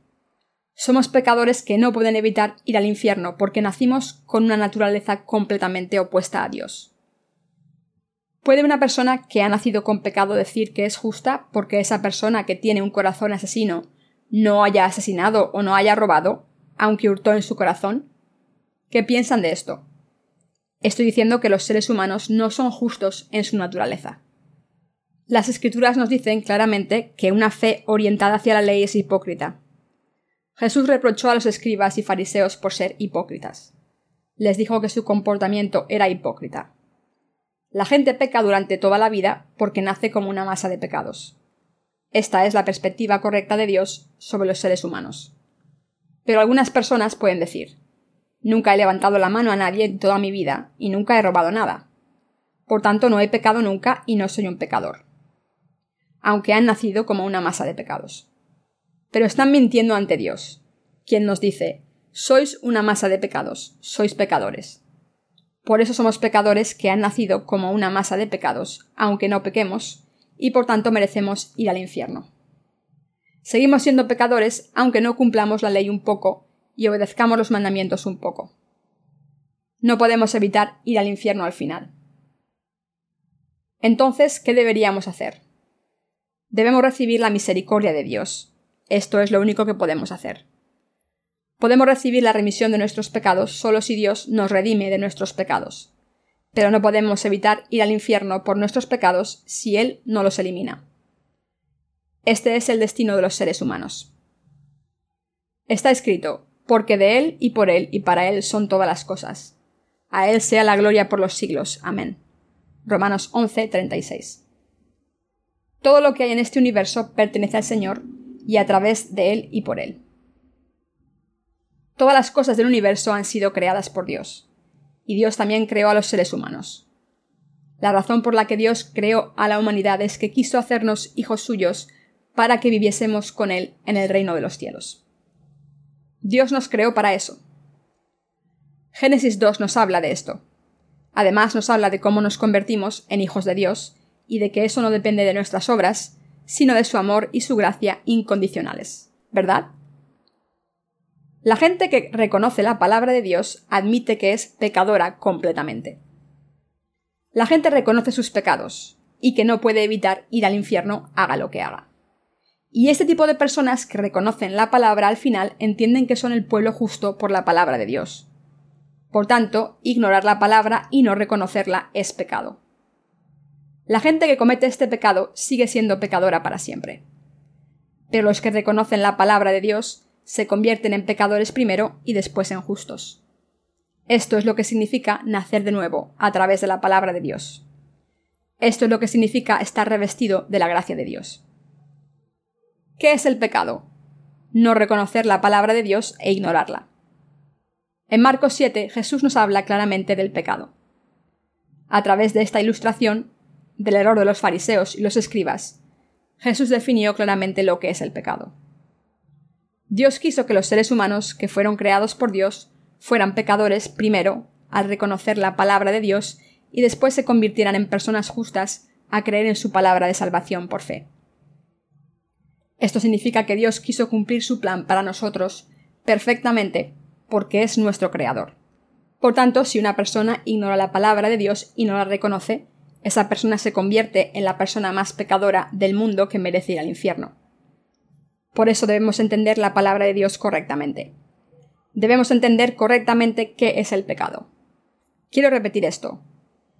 Somos pecadores que no pueden evitar ir al infierno porque nacimos con una naturaleza completamente opuesta a Dios. ¿Puede una persona que ha nacido con pecado decir que es justa porque esa persona que tiene un corazón asesino no haya asesinado o no haya robado, aunque hurtó en su corazón? ¿Qué piensan de esto? Estoy diciendo que los seres humanos no son justos en su naturaleza. Las escrituras nos dicen claramente que una fe orientada hacia la ley es hipócrita, Jesús reprochó a los escribas y fariseos por ser hipócritas. Les dijo que su comportamiento era hipócrita. La gente peca durante toda la vida porque nace como una masa de pecados. Esta es la perspectiva correcta de Dios sobre los seres humanos. Pero algunas personas pueden decir Nunca he levantado la mano a nadie en toda mi vida y nunca he robado nada. Por tanto, no he pecado nunca y no soy un pecador. Aunque han nacido como una masa de pecados pero están mintiendo ante Dios, quien nos dice, sois una masa de pecados, sois pecadores. Por eso somos pecadores que han nacido como una masa de pecados, aunque no pequemos, y por tanto merecemos ir al infierno. Seguimos siendo pecadores aunque no cumplamos la ley un poco y obedezcamos los mandamientos un poco. No podemos evitar ir al infierno al final. Entonces, ¿qué deberíamos hacer? Debemos recibir la misericordia de Dios, esto es lo único que podemos hacer. Podemos recibir la remisión de nuestros pecados solo si Dios nos redime de nuestros pecados. Pero no podemos evitar ir al infierno por nuestros pecados si Él no los elimina. Este es el destino de los seres humanos. Está escrito, porque de Él y por Él y para Él son todas las cosas. A Él sea la gloria por los siglos. Amén. Romanos 11, 36. Todo lo que hay en este universo pertenece al Señor y a través de Él y por Él. Todas las cosas del universo han sido creadas por Dios, y Dios también creó a los seres humanos. La razón por la que Dios creó a la humanidad es que quiso hacernos hijos suyos para que viviésemos con Él en el reino de los cielos. Dios nos creó para eso. Génesis 2 nos habla de esto. Además nos habla de cómo nos convertimos en hijos de Dios y de que eso no depende de nuestras obras, sino de su amor y su gracia incondicionales. ¿Verdad? La gente que reconoce la palabra de Dios admite que es pecadora completamente. La gente reconoce sus pecados y que no puede evitar ir al infierno haga lo que haga. Y este tipo de personas que reconocen la palabra al final entienden que son el pueblo justo por la palabra de Dios. Por tanto, ignorar la palabra y no reconocerla es pecado. La gente que comete este pecado sigue siendo pecadora para siempre. Pero los que reconocen la palabra de Dios se convierten en pecadores primero y después en justos. Esto es lo que significa nacer de nuevo a través de la palabra de Dios. Esto es lo que significa estar revestido de la gracia de Dios. ¿Qué es el pecado? No reconocer la palabra de Dios e ignorarla. En Marcos 7 Jesús nos habla claramente del pecado. A través de esta ilustración del error de los fariseos y los escribas, Jesús definió claramente lo que es el pecado. Dios quiso que los seres humanos que fueron creados por Dios fueran pecadores primero al reconocer la palabra de Dios y después se convirtieran en personas justas a creer en su palabra de salvación por fe. Esto significa que Dios quiso cumplir su plan para nosotros perfectamente porque es nuestro Creador. Por tanto, si una persona ignora la palabra de Dios y no la reconoce, esa persona se convierte en la persona más pecadora del mundo que merece ir al infierno. Por eso debemos entender la palabra de Dios correctamente. Debemos entender correctamente qué es el pecado. Quiero repetir esto.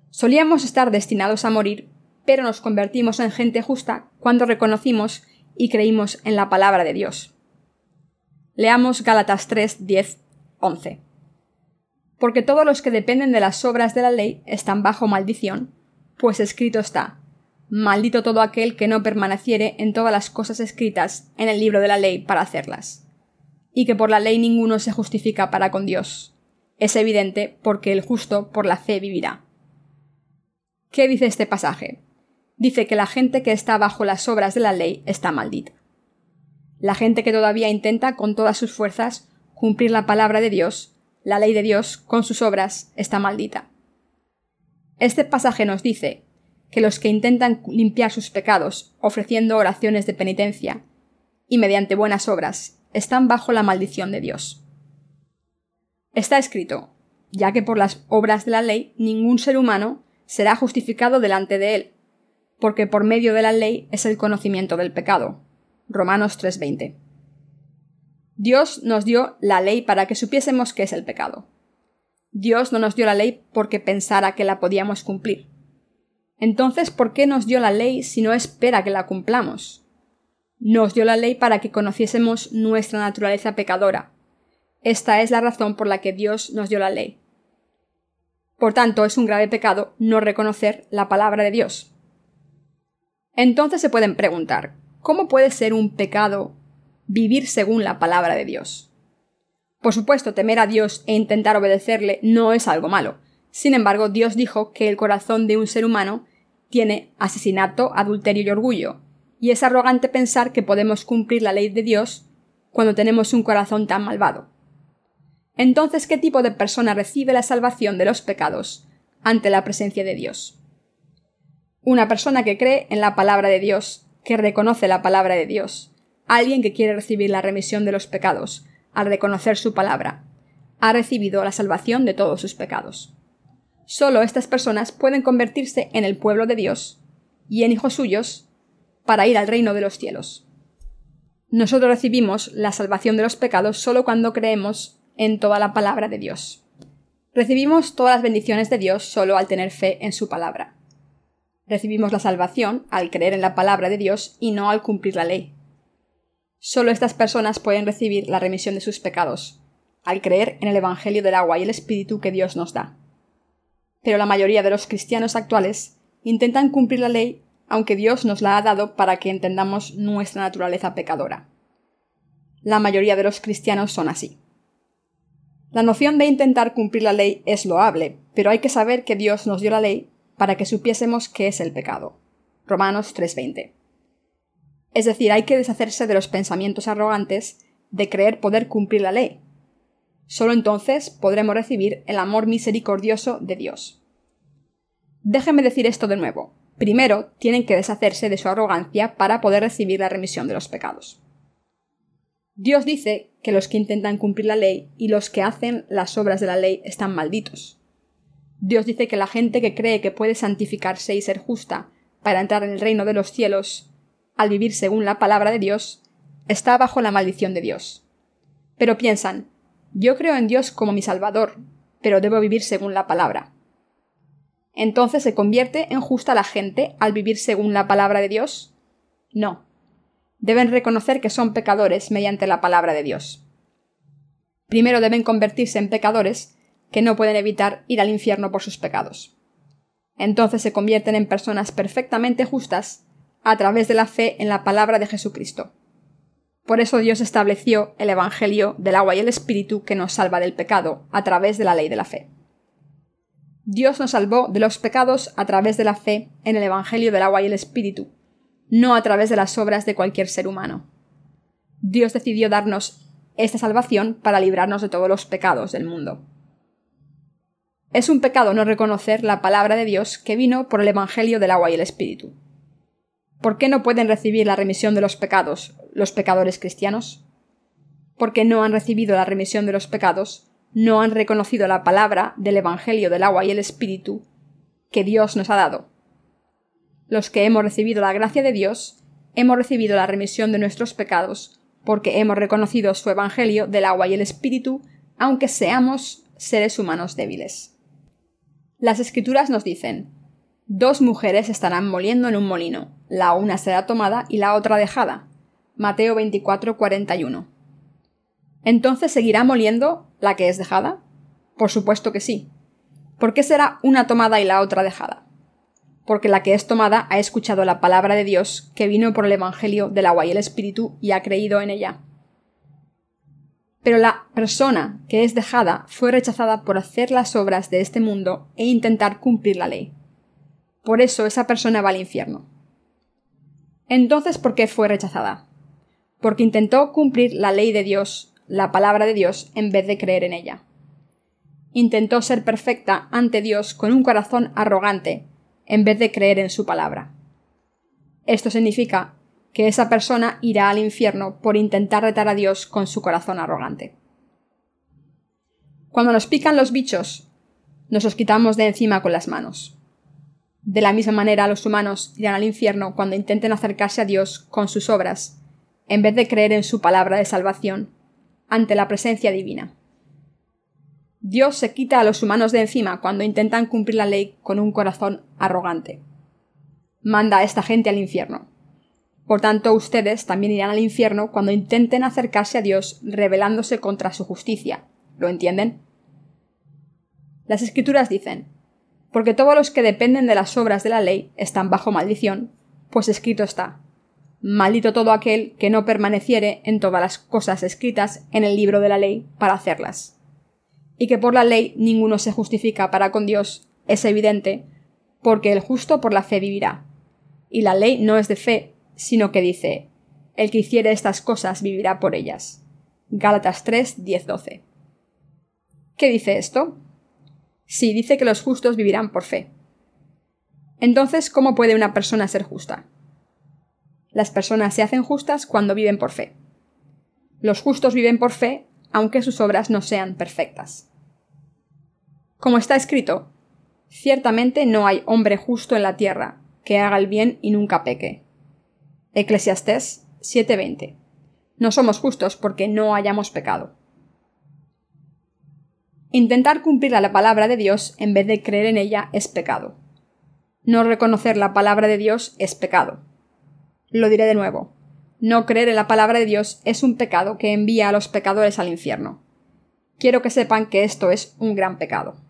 Solíamos estar destinados a morir, pero nos convertimos en gente justa cuando reconocimos y creímos en la palabra de Dios. Leamos Gálatas 3, 10, 11. Porque todos los que dependen de las obras de la ley están bajo maldición, Pues escrito está, Maldito todo aquel que no permaneciere en todas las cosas escritas en el libro de la ley para hacerlas. Y que por la ley ninguno se justifica para con Dios. Es evidente porque el justo por la fe vivirá. ¿Qué dice este pasaje? Dice que la gente que está bajo las obras de la ley está maldita. La gente que todavía intenta con todas sus fuerzas cumplir la palabra de Dios, la ley de Dios, con sus obras, está maldita. Este pasaje nos dice que los que intentan limpiar sus pecados ofreciendo oraciones de penitencia y mediante buenas obras están bajo la maldición de Dios. Está escrito, ya que por las obras de la ley ningún ser humano será justificado delante de él, porque por medio de la ley es el conocimiento del pecado. Romanos 3:20. Dios nos dio la ley para que supiésemos qué es el pecado. Dios no nos dio la ley porque pensara que la podíamos cumplir. Entonces, ¿por qué nos dio la ley si no espera que la cumplamos? Nos dio la ley para que conociésemos nuestra naturaleza pecadora. Esta es la razón por la que Dios nos dio la ley. Por tanto, es un grave pecado no reconocer la palabra de Dios. Entonces se pueden preguntar, ¿cómo puede ser un pecado vivir según la palabra de Dios? Por supuesto, temer a Dios e intentar obedecerle no es algo malo, sin embargo, Dios dijo que el corazón de un ser humano tiene asesinato, adulterio y orgullo, y es arrogante pensar que podemos cumplir la ley de Dios cuando tenemos un corazón tan malvado. Entonces, ¿qué tipo de persona recibe la salvación de los pecados ante la presencia de Dios? Una persona que cree en la palabra de Dios, que reconoce la palabra de Dios, alguien que quiere recibir la remisión de los pecados, al reconocer su palabra, ha recibido la salvación de todos sus pecados. Solo estas personas pueden convertirse en el pueblo de Dios y en hijos suyos para ir al reino de los cielos. Nosotros recibimos la salvación de los pecados solo cuando creemos en toda la palabra de Dios. Recibimos todas las bendiciones de Dios solo al tener fe en su palabra. Recibimos la salvación al creer en la palabra de Dios y no al cumplir la ley. Solo estas personas pueden recibir la remisión de sus pecados, al creer en el Evangelio del agua y el Espíritu que Dios nos da pero la mayoría de los cristianos actuales intentan cumplir la ley aunque Dios nos la ha dado para que entendamos nuestra naturaleza pecadora. La mayoría de los cristianos son así. La noción de intentar cumplir la ley es loable, pero hay que saber que Dios nos dio la ley para que supiésemos qué es el pecado. Romanos 3:20. Es decir, hay que deshacerse de los pensamientos arrogantes de creer poder cumplir la ley, Solo entonces podremos recibir el amor misericordioso de Dios. Déjenme decir esto de nuevo. Primero, tienen que deshacerse de su arrogancia para poder recibir la remisión de los pecados. Dios dice que los que intentan cumplir la ley y los que hacen las obras de la ley están malditos. Dios dice que la gente que cree que puede santificarse y ser justa para entrar en el reino de los cielos, al vivir según la palabra de Dios, está bajo la maldición de Dios. Pero piensan, yo creo en Dios como mi Salvador, pero debo vivir según la palabra. Entonces se convierte en justa la gente al vivir según la palabra de Dios? No. Deben reconocer que son pecadores mediante la palabra de Dios. Primero deben convertirse en pecadores que no pueden evitar ir al infierno por sus pecados. Entonces se convierten en personas perfectamente justas a través de la fe en la palabra de Jesucristo. Por eso Dios estableció el Evangelio del agua y el Espíritu que nos salva del pecado a través de la ley de la fe. Dios nos salvó de los pecados a través de la fe en el Evangelio del agua y el Espíritu, no a través de las obras de cualquier ser humano. Dios decidió darnos esta salvación para librarnos de todos los pecados del mundo. Es un pecado no reconocer la palabra de Dios que vino por el Evangelio del agua y el Espíritu. ¿Por qué no pueden recibir la remisión de los pecados los pecadores cristianos? Porque no han recibido la remisión de los pecados, no han reconocido la palabra del Evangelio del agua y el Espíritu que Dios nos ha dado. Los que hemos recibido la gracia de Dios, hemos recibido la remisión de nuestros pecados, porque hemos reconocido su Evangelio del agua y el Espíritu, aunque seamos seres humanos débiles. Las Escrituras nos dicen Dos mujeres estarán moliendo en un molino, la una será tomada y la otra dejada. Mateo 24, 41. ¿Entonces seguirá moliendo la que es dejada? Por supuesto que sí. ¿Por qué será una tomada y la otra dejada? porque la que es tomada ha escuchado la palabra de Dios que vino por el Evangelio del agua y el Espíritu y ha creído en ella. Pero la persona que es dejada fue rechazada por hacer las obras de este mundo e intentar cumplir la ley. Por eso esa persona va al infierno. Entonces, ¿por qué fue rechazada? Porque intentó cumplir la ley de Dios, la palabra de Dios, en vez de creer en ella. Intentó ser perfecta ante Dios con un corazón arrogante, en vez de creer en su palabra. Esto significa que esa persona irá al infierno por intentar retar a Dios con su corazón arrogante. Cuando nos pican los bichos, nos los quitamos de encima con las manos. De la misma manera los humanos irán al infierno cuando intenten acercarse a Dios con sus obras, en vez de creer en su palabra de salvación, ante la presencia divina. Dios se quita a los humanos de encima cuando intentan cumplir la ley con un corazón arrogante. Manda a esta gente al infierno. Por tanto, ustedes también irán al infierno cuando intenten acercarse a Dios rebelándose contra su justicia. ¿Lo entienden? Las escrituras dicen, porque todos los que dependen de las obras de la ley están bajo maldición, pues escrito está, maldito todo aquel que no permaneciere en todas las cosas escritas en el libro de la ley para hacerlas y que por la ley ninguno se justifica para con Dios, es evidente, porque el justo por la fe vivirá. Y la ley no es de fe, sino que dice, el que hiciere estas cosas vivirá por ellas. Gálatas 3, 10, 12. ¿Qué dice esto? Sí, dice que los justos vivirán por fe. Entonces, ¿cómo puede una persona ser justa? Las personas se hacen justas cuando viven por fe. Los justos viven por fe aunque sus obras no sean perfectas. Como está escrito, ciertamente no hay hombre justo en la tierra que haga el bien y nunca peque. Eclesiastés 7:20. No somos justos porque no hayamos pecado. Intentar cumplir la palabra de Dios en vez de creer en ella es pecado. No reconocer la palabra de Dios es pecado. Lo diré de nuevo. No creer en la palabra de Dios es un pecado que envía a los pecadores al infierno. Quiero que sepan que esto es un gran pecado.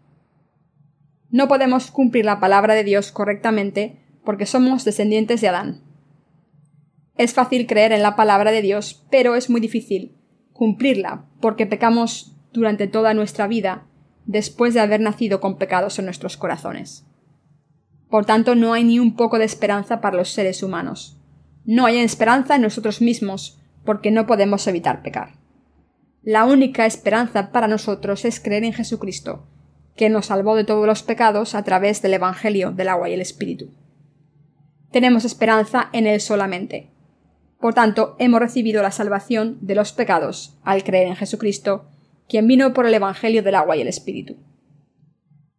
No podemos cumplir la palabra de Dios correctamente porque somos descendientes de Adán. Es fácil creer en la palabra de Dios, pero es muy difícil cumplirla porque pecamos durante toda nuestra vida después de haber nacido con pecados en nuestros corazones. Por tanto, no hay ni un poco de esperanza para los seres humanos. No hay esperanza en nosotros mismos, porque no podemos evitar pecar. La única esperanza para nosotros es creer en Jesucristo, que nos salvó de todos los pecados a través del Evangelio del agua y el Espíritu. Tenemos esperanza en Él solamente. Por tanto, hemos recibido la salvación de los pecados al creer en Jesucristo, quien vino por el Evangelio del agua y el Espíritu.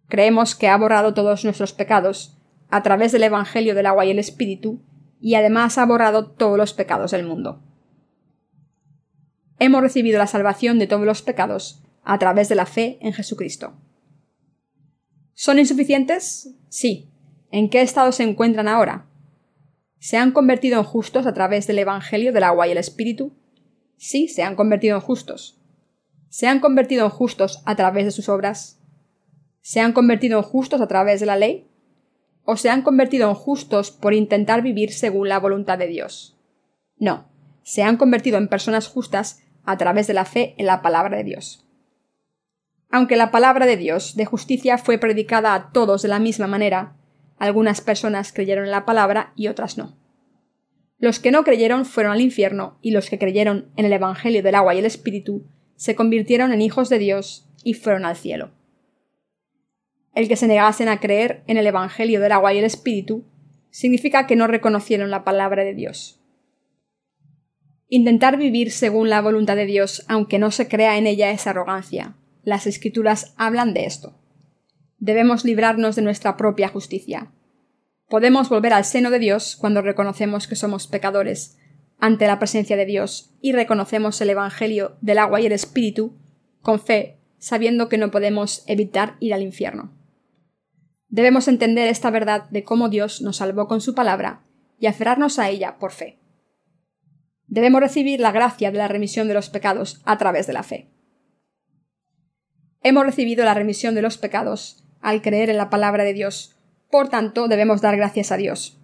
Creemos que ha borrado todos nuestros pecados a través del Evangelio del agua y el Espíritu y además ha borrado todos los pecados del mundo. Hemos recibido la salvación de todos los pecados a través de la fe en Jesucristo. ¿Son insuficientes? Sí. ¿En qué estado se encuentran ahora? ¿Se han convertido en justos a través del Evangelio del agua y el Espíritu? Sí, se han convertido en justos. ¿Se han convertido en justos a través de sus obras? ¿Se han convertido en justos a través de la ley? O se han convertido en justos por intentar vivir según la voluntad de Dios. No, se han convertido en personas justas a través de la fe en la palabra de Dios. Aunque la palabra de Dios de justicia fue predicada a todos de la misma manera, algunas personas creyeron en la palabra y otras no. Los que no creyeron fueron al infierno y los que creyeron en el Evangelio del agua y el Espíritu se convirtieron en hijos de Dios y fueron al cielo el que se negasen a creer en el Evangelio del agua y el Espíritu, significa que no reconocieron la palabra de Dios. Intentar vivir según la voluntad de Dios, aunque no se crea en ella, es arrogancia. Las escrituras hablan de esto. Debemos librarnos de nuestra propia justicia. Podemos volver al seno de Dios cuando reconocemos que somos pecadores ante la presencia de Dios y reconocemos el Evangelio del agua y el Espíritu con fe, sabiendo que no podemos evitar ir al infierno. Debemos entender esta verdad de cómo Dios nos salvó con su palabra y aferrarnos a ella por fe. Debemos recibir la gracia de la remisión de los pecados a través de la fe. Hemos recibido la remisión de los pecados al creer en la palabra de Dios, Por tanto, debemos dar gracias a Dios.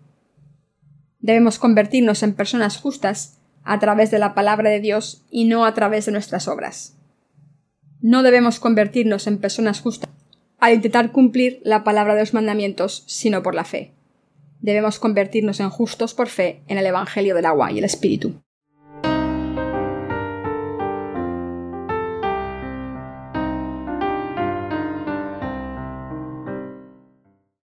Debemos convertirnos en personas justas a través de la palabra de Dios y no a través de nuestras obras. No debemos convertirnos en personas justas al intentar cumplir la palabra de los mandamientos, sino por la fe. Debemos convertirnos en justos por fe en el Evangelio del agua y el Espíritu.